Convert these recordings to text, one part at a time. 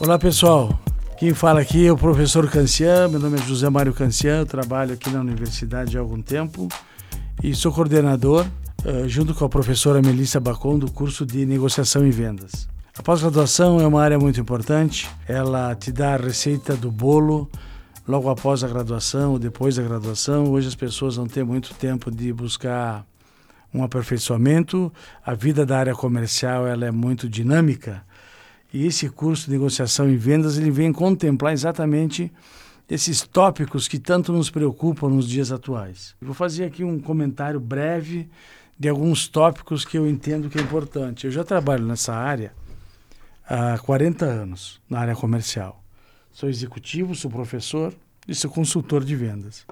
Olá pessoal, quem fala aqui é o professor Cancian, meu nome é José Mário Cancian, trabalho aqui na universidade há algum tempo e sou coordenador, uh, junto com a professora Melissa Bacon, do curso de Negociação e Vendas. A pós-graduação é uma área muito importante, ela te dá a receita do bolo logo após a graduação ou depois da graduação. Hoje as pessoas não têm muito tempo de buscar um aperfeiçoamento, a vida da área comercial ela é muito dinâmica e esse curso de negociação e vendas ele vem contemplar exatamente esses tópicos que tanto nos preocupam nos dias atuais. vou fazer aqui um comentário breve de alguns tópicos que eu entendo que é importante. Eu já trabalho nessa área há 40 anos, na área comercial. Sou executivo, sou professor e sou consultor de vendas.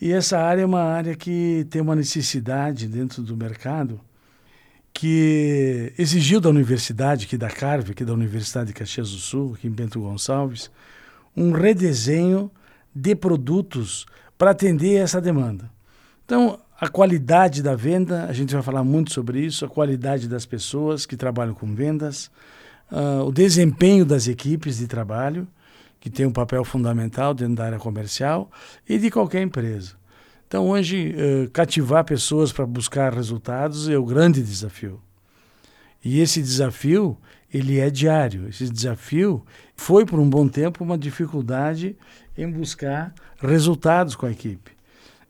E essa área é uma área que tem uma necessidade dentro do mercado que exigiu da universidade, aqui da Carve, aqui da Universidade de Caxias do Sul, aqui em Bento Gonçalves, um redesenho de produtos para atender essa demanda. Então, a qualidade da venda, a gente vai falar muito sobre isso, a qualidade das pessoas que trabalham com vendas, uh, o desempenho das equipes de trabalho, que tem um papel fundamental dentro da área comercial, e de qualquer empresa. Então, hoje, uh, cativar pessoas para buscar resultados é o grande desafio. E esse desafio, ele é diário. Esse desafio foi, por um bom tempo, uma dificuldade em buscar resultados com a equipe.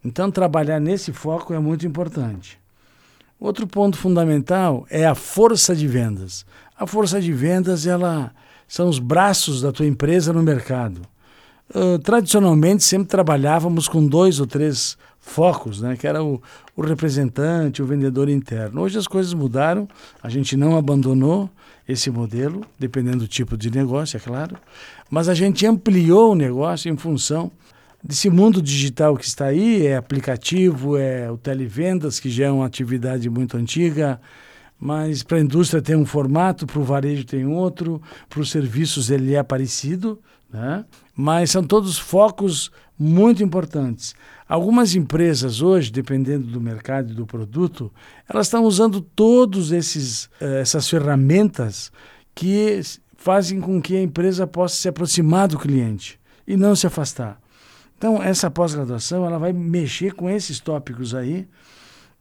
Então, trabalhar nesse foco é muito importante. Outro ponto fundamental é a força de vendas. A força de vendas, ela são os braços da tua empresa no mercado. Uh, tradicionalmente sempre trabalhávamos com dois ou três focos, né? que era o, o representante, o vendedor interno. Hoje as coisas mudaram, a gente não abandonou esse modelo, dependendo do tipo de negócio, é claro, mas a gente ampliou o negócio em função desse mundo digital que está aí, é aplicativo, é o televendas, que já é uma atividade muito antiga, mas para a indústria tem um formato, para o varejo tem outro, para os serviços ele é parecido, né? mas são todos focos muito importantes. Algumas empresas hoje, dependendo do mercado e do produto, elas estão usando todas eh, essas ferramentas que fazem com que a empresa possa se aproximar do cliente e não se afastar. Então, essa pós-graduação ela vai mexer com esses tópicos aí.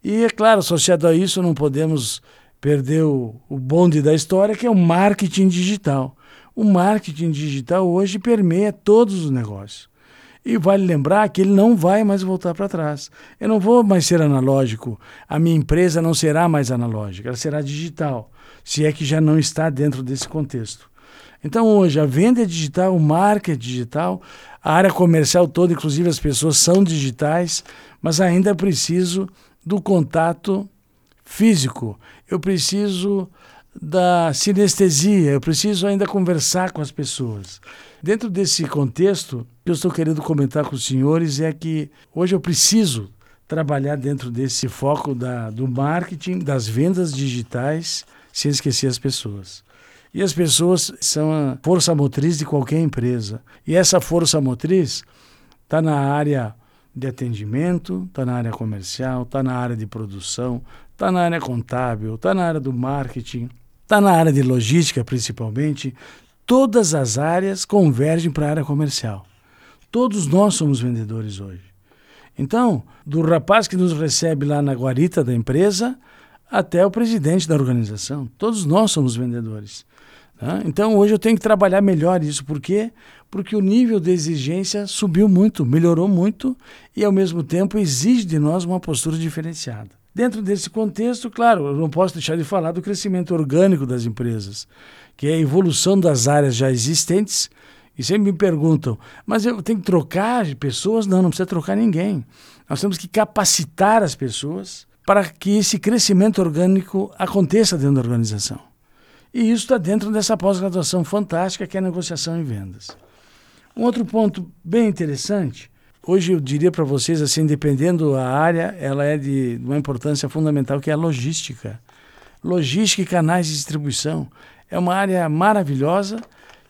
E, é claro, associado a isso, não podemos perder o, o bonde da história, que é o marketing digital. O marketing digital hoje permeia todos os negócios. E vale lembrar que ele não vai mais voltar para trás. Eu não vou mais ser analógico. A minha empresa não será mais analógica, ela será digital, se é que já não está dentro desse contexto. Então, hoje, a venda é digital, o marketing é digital, a área comercial toda, inclusive as pessoas são digitais, mas ainda preciso do contato físico. Eu preciso da sinestesia, eu preciso ainda conversar com as pessoas. Dentro desse contexto, o que eu estou querendo comentar com os senhores é que hoje eu preciso trabalhar dentro desse foco da, do marketing, das vendas digitais, sem esquecer as pessoas. E as pessoas são a força motriz de qualquer empresa. E essa força motriz está na área de atendimento, está na área comercial, está na área de produção, está na área contábil, está na área do marketing, está na área de logística principalmente. Todas as áreas convergem para a área comercial. Todos nós somos vendedores hoje. Então, do rapaz que nos recebe lá na guarita da empresa até o presidente da organização, todos nós somos vendedores. Né? Então, hoje eu tenho que trabalhar melhor isso. Por quê? Porque o nível de exigência subiu muito, melhorou muito e, ao mesmo tempo, exige de nós uma postura diferenciada. Dentro desse contexto, claro, eu não posso deixar de falar do crescimento orgânico das empresas, que é a evolução das áreas já existentes. E sempre me perguntam, mas eu tenho que trocar pessoas? Não, não precisa trocar ninguém. Nós temos que capacitar as pessoas para que esse crescimento orgânico aconteça dentro da organização. E isso está dentro dessa pós-graduação fantástica que é negociação e vendas. Um outro ponto bem interessante Hoje eu diria para vocês, assim, dependendo da área, ela é de uma importância fundamental, que é a logística. Logística e canais de distribuição. É uma área maravilhosa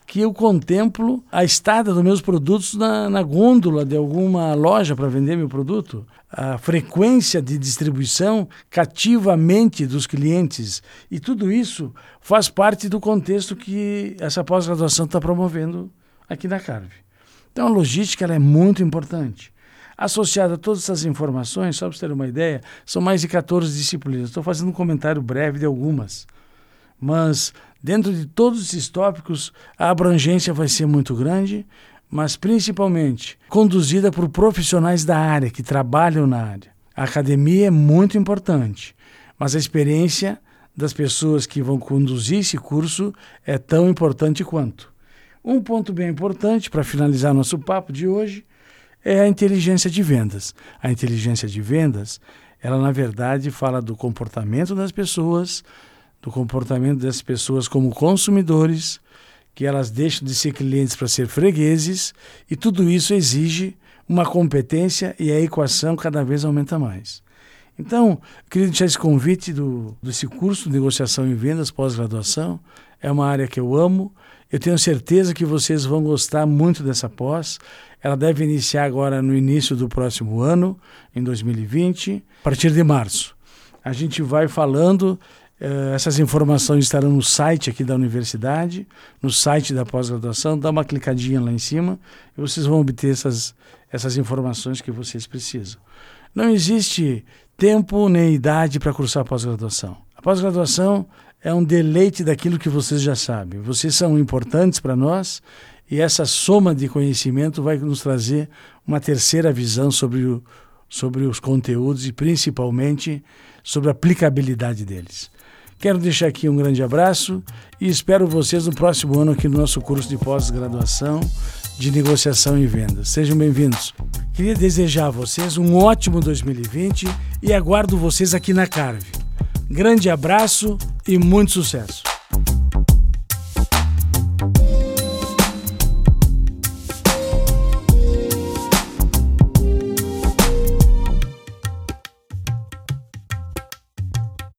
que eu contemplo a estada dos meus produtos na, na gôndola de alguma loja para vender meu produto. A frequência de distribuição cativa a mente dos clientes. E tudo isso faz parte do contexto que essa pós-graduação está promovendo aqui na Carve. Então a logística é muito importante. Associada a todas essas informações, só para você ter uma ideia, são mais de 14 disciplinas. Estou fazendo um comentário breve de algumas. Mas dentro de todos esses tópicos, a abrangência vai ser muito grande, mas principalmente conduzida por profissionais da área, que trabalham na área. A academia é muito importante, mas a experiência das pessoas que vão conduzir esse curso é tão importante quanto. Um ponto bem importante para finalizar nosso papo de hoje é a inteligência de vendas. A inteligência de vendas, ela na verdade fala do comportamento das pessoas, do comportamento das pessoas como consumidores, que elas deixam de ser clientes para ser fregueses, e tudo isso exige uma competência e a equação cada vez aumenta mais. Então, queria deixar esse convite do, desse curso de negociação e vendas pós-graduação. É uma área que eu amo. Eu tenho certeza que vocês vão gostar muito dessa pós. Ela deve iniciar agora no início do próximo ano, em 2020, a partir de março. A gente vai falando, eh, essas informações estarão no site aqui da universidade, no site da pós-graduação, dá uma clicadinha lá em cima e vocês vão obter essas, essas informações que vocês precisam. Não existe tempo nem idade para cursar pós-graduação. A pós-graduação é um deleite daquilo que vocês já sabem. Vocês são importantes para nós e essa soma de conhecimento vai nos trazer uma terceira visão sobre, o, sobre os conteúdos e principalmente sobre a aplicabilidade deles. Quero deixar aqui um grande abraço e espero vocês no próximo ano aqui no nosso curso de pós-graduação de negociação e vendas. Sejam bem-vindos. Queria desejar a vocês um ótimo 2020 e aguardo vocês aqui na Carve. Grande abraço e muito sucesso!